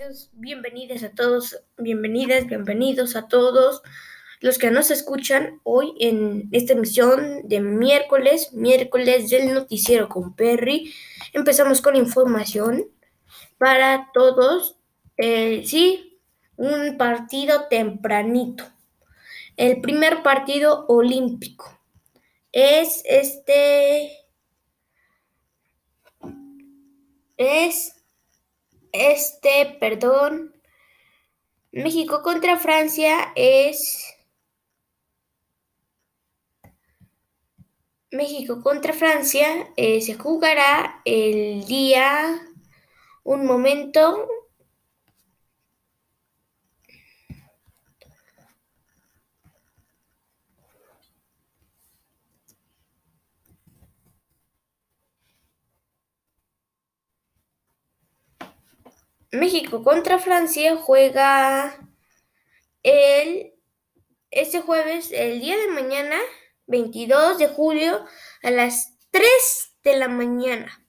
bienvenidos, bienvenidas a todos, bienvenidas, bienvenidos a todos los que nos escuchan hoy en esta emisión de miércoles, miércoles del noticiero con Perry. Empezamos con información para todos. Eh, sí, un partido tempranito. El primer partido olímpico es este. Es este, perdón, México contra Francia es... México contra Francia eh, se jugará el día, un momento, México contra Francia juega el este jueves, el día de mañana, 22 de julio, a las 3 de la mañana,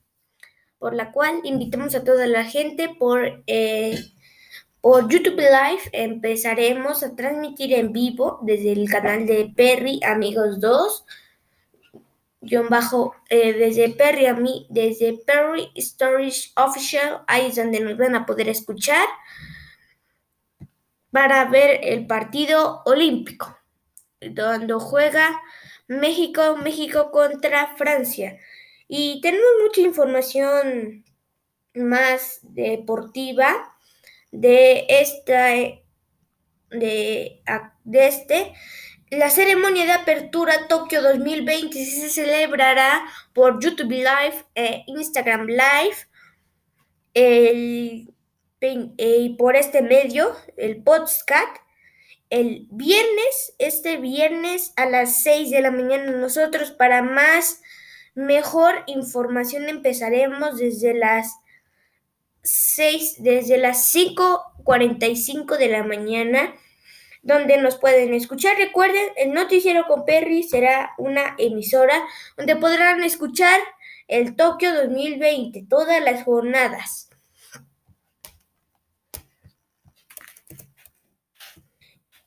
por la cual invitamos a toda la gente por, eh, por YouTube Live. Empezaremos a transmitir en vivo desde el canal de Perry Amigos 2 guion bajo eh, desde Perry a mí, desde Perry Storage Official, ahí es donde nos van a poder escuchar para ver el partido olímpico, donde juega México, México contra Francia. Y tenemos mucha información más deportiva de esta de, de este la ceremonia de apertura Tokio 2020 se celebrará por YouTube Live e Instagram Live. y eh, por este medio, el podcast, el viernes, este viernes a las 6 de la mañana. Nosotros para más, mejor información empezaremos desde las 6, desde las 5.45 de la mañana donde nos pueden escuchar. Recuerden, el noticiero con Perry será una emisora donde podrán escuchar el Tokio 2020, todas las jornadas.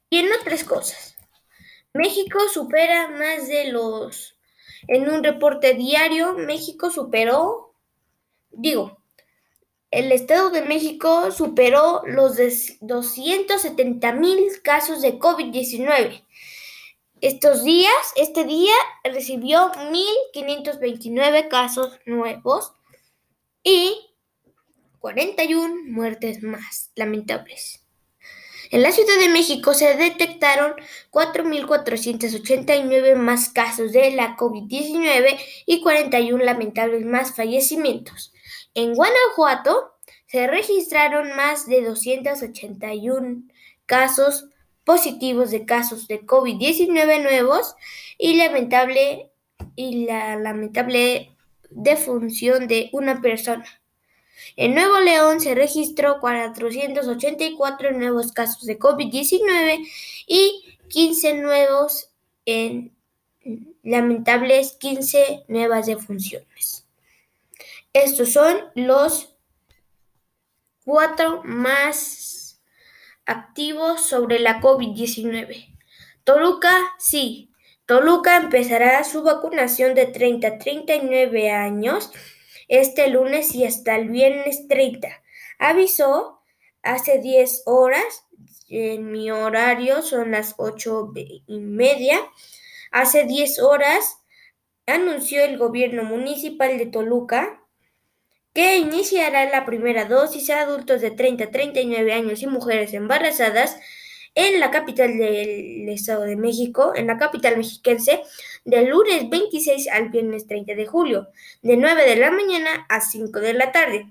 Y en otras cosas, México supera más de los, en un reporte diario, México superó, digo, el Estado de México superó los 270 mil casos de COVID-19. Estos días, este día recibió 1.529 casos nuevos y 41 muertes más lamentables. En la Ciudad de México se detectaron 4.489 más casos de la COVID-19 y 41 lamentables más fallecimientos. En Guanajuato se registraron más de 281 casos positivos de casos de COVID-19 nuevos y, lamentable, y la lamentable defunción de una persona. En Nuevo León se registró 484 nuevos casos de COVID-19 y 15 nuevos en lamentables 15 nuevas defunciones. Estos son los cuatro más activos sobre la COVID-19. Toluca, sí. Toluca empezará su vacunación de 30 a 39 años este lunes y hasta el viernes 30. Avisó hace 10 horas, en mi horario son las 8 y media. Hace 10 horas anunció el gobierno municipal de Toluca que iniciará la primera dosis a adultos de 30 a 39 años y mujeres embarazadas en la capital del Estado de México, en la capital mexiquense, del lunes 26 al viernes 30 de julio, de 9 de la mañana a 5 de la tarde.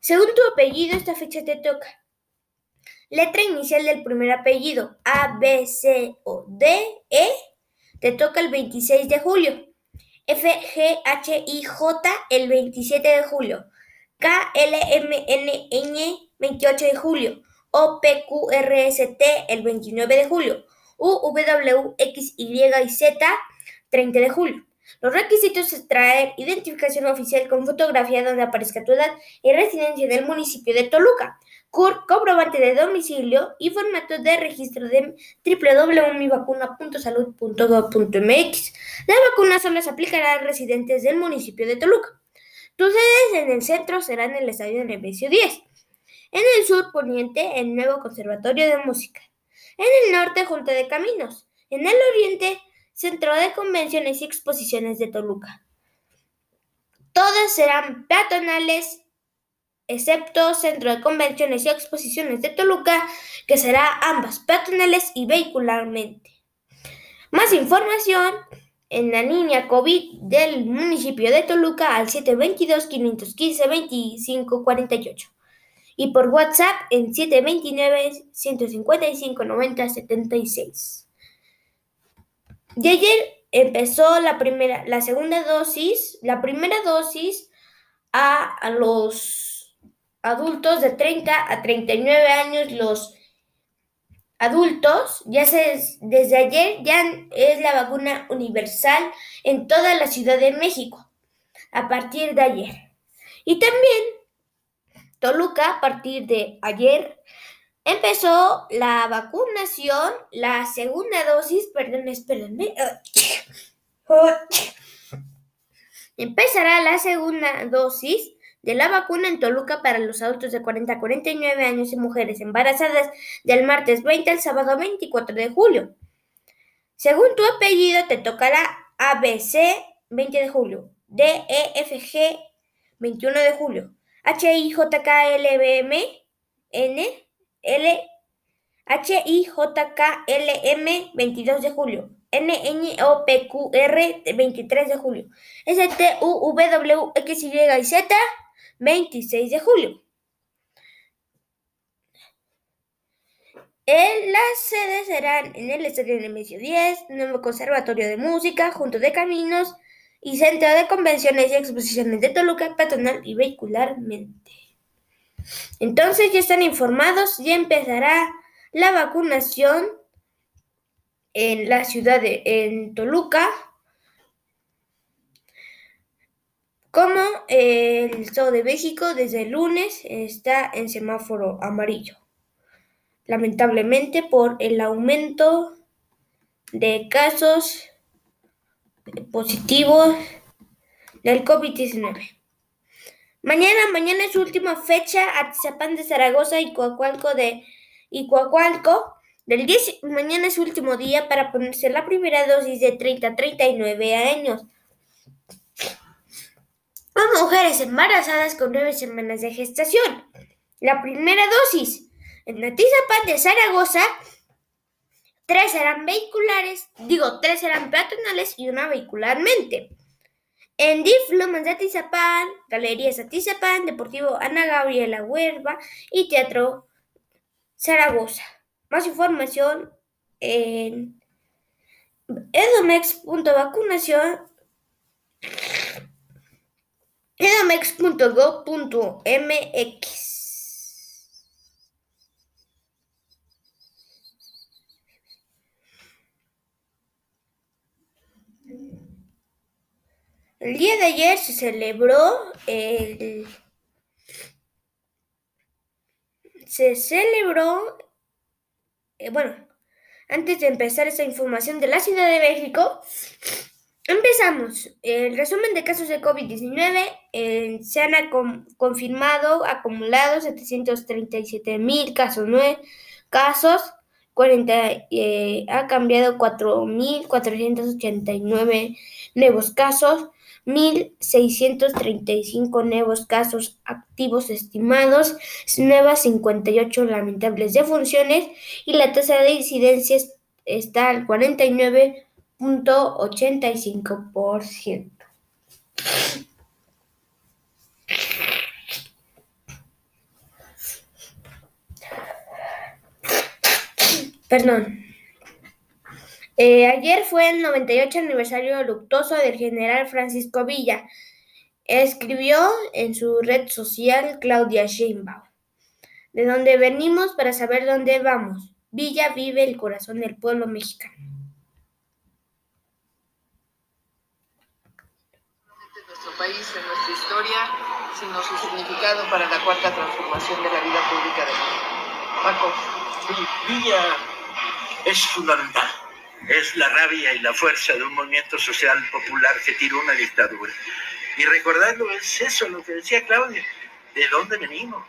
Según tu apellido, esta fecha te toca. Letra inicial del primer apellido, A, B, C o D, E, te toca el 26 de julio. FGHIJ el 27 de julio, KLMNN 28 de julio, OPQRST el 29 de julio, UWXY y Z 30 de julio. Los requisitos es traer identificación oficial con fotografía donde aparezca tu edad y residencia del municipio de Toluca. CUR, comprobante de domicilio y formato de registro de www.mivacuna.salud.gov.mx. La vacuna solo se aplicará a residentes del municipio de Toluca. Tus sedes en el centro serán el Estadio Nemesio 10. En el sur poniente, el nuevo Conservatorio de Música. En el norte, Junta de Caminos. En el oriente, Centro de Convenciones y Exposiciones de Toluca. Todas serán peatonales, excepto Centro de Convenciones y Exposiciones de Toluca, que será ambas peatonales y vehicularmente. Más información en la línea COVID del municipio de Toluca al 722-515-2548 y por WhatsApp en 729-155-90-76. Ayer empezó la primera, la segunda dosis, la primera dosis a, los adultos de 30 a 39 años, los adultos, ya se, desde ayer ya es la vacuna universal en toda la Ciudad de México, a partir de ayer. Y también Toluca, a partir de ayer, empezó la vacunación, la segunda dosis, perdón, espérenme. Empezará la segunda dosis de la vacuna en Toluca para los adultos de 40 a 49 años y mujeres embarazadas del martes 20 al sábado 24 de julio. Según tu apellido, te tocará ABC 20 de julio, DEFG 21 de julio, HIJKLBM N L HIJKLM 22 de julio, NNOPQR 23 de julio, STUWXY 26 de julio. las sedes serán en el Estadio Nemesio 10, Nuevo Conservatorio de Música, Junto de Caminos y Centro de Convenciones y Exposiciones de Toluca, patronal y vehicularmente. Entonces ya están informados, ya empezará la vacunación en la ciudad de en Toluca. Como el Estado de México desde el lunes está en semáforo amarillo. Lamentablemente por el aumento de casos positivos del COVID-19. Mañana, mañana es última fecha, Atizapán de Zaragoza y Coacualco de y. Del 10, mañana es último día para ponerse la primera dosis de 30 a 39 años. A mujeres embarazadas con nueve semanas de gestación. La primera dosis. En Atizapán de Zaragoza, tres serán vehiculares, digo, tres serán peatonales y una vehicularmente. En DIF Lomas de Atizapán, Galerías Atizapán, Deportivo Ana Gabriela Huerva y Teatro Zaragoza. Más información en edomex.vacunación edomex.go.mx El día de ayer se celebró el... Se celebró... Eh, bueno, antes de empezar esta información de la Ciudad de México, empezamos. El resumen de casos de COVID-19 eh, se han confirmado acumulados 737 mil casos, 9 casos, 40, eh, ha cambiado 4.489 nuevos casos, 1.635 nuevos casos activos estimados, nuevas 58 lamentables defunciones y la tasa de incidencia está al 49.85%. Perdón. Eh, ayer fue el 98 aniversario luctuoso del general Francisco Villa. Escribió en su red social Claudia Sheinbaum. De dónde venimos para saber dónde vamos. Villa vive el corazón del pueblo mexicano. nuestro país, en nuestra historia, sino su significado para la cuarta transformación de la vida pública de México. Paco. Villa es fundamental. Es la rabia y la fuerza de un movimiento social popular que tiró una dictadura. Y recordarlo es eso, lo que decía Claudia, de dónde venimos.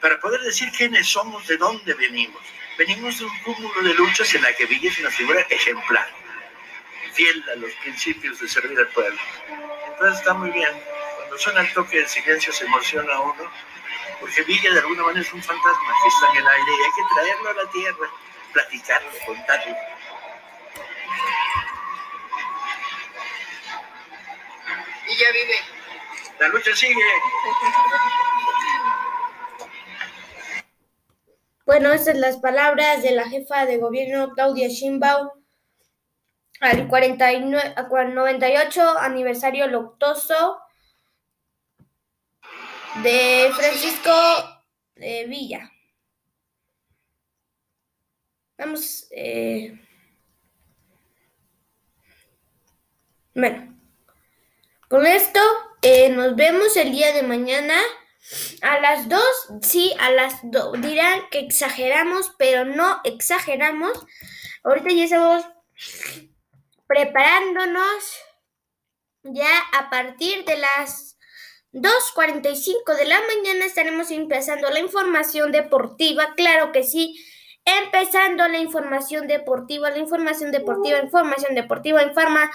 Para poder decir quiénes somos, de dónde venimos. Venimos de un cúmulo de luchas en la que Villa es una figura ejemplar, fiel a los principios de servir al pueblo. Entonces está muy bien. Cuando suena el toque de silencio se emociona uno, porque Villa de alguna manera es un fantasma que está en el aire y hay que traerlo a la tierra, platicarlo, contarlo. Y ya vive. La lucha sigue. Bueno, estas son las palabras de la jefa de gobierno Claudia Sheinbaum al 49, 98 aniversario luctuoso de Francisco de Villa. Vamos, eh, bueno, con esto eh, nos vemos el día de mañana. A las dos, sí, a las dos. Dirán que exageramos, pero no exageramos. Ahorita ya estamos preparándonos. Ya a partir de las 2.45 de la mañana estaremos empezando la información deportiva. Claro que sí. Empezando la información deportiva, la información deportiva, información deportiva, informa,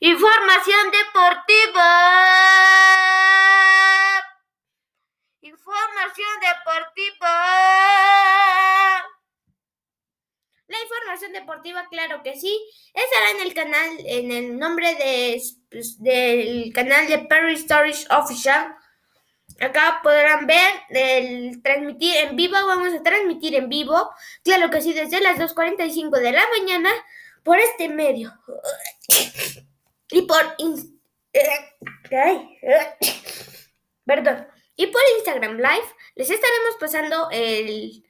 información deportiva. Información deportiva. La información deportiva, claro que sí. Estará en el canal, en el nombre de, pues, del canal de Perry Stories Official. Acá podrán ver el transmitir en vivo. Vamos a transmitir en vivo. Claro que sí, desde las 2.45 de la mañana por este medio. Y por... Perdón. Y por Instagram Live les estaremos pasando el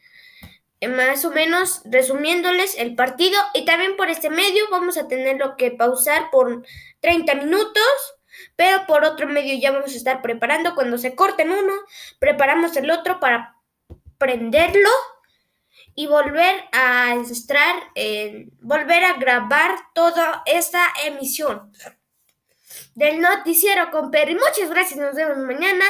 más o menos resumiéndoles el partido. Y también por este medio vamos a tenerlo que pausar por 30 minutos, pero por otro medio ya vamos a estar preparando. Cuando se corten uno, preparamos el otro para prenderlo y volver a extraer, eh, volver a grabar toda esta emisión del noticiero con Perry. Muchas gracias, nos vemos mañana.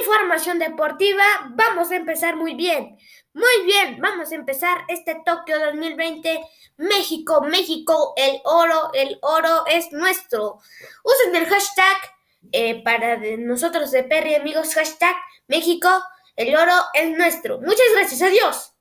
Información deportiva, vamos a empezar muy bien. Muy bien, vamos a empezar este Tokio 2020. México, México, el oro, el oro es nuestro. Usen el hashtag eh, para nosotros de Perry, amigos, hashtag México, el oro es nuestro. Muchas gracias, adiós.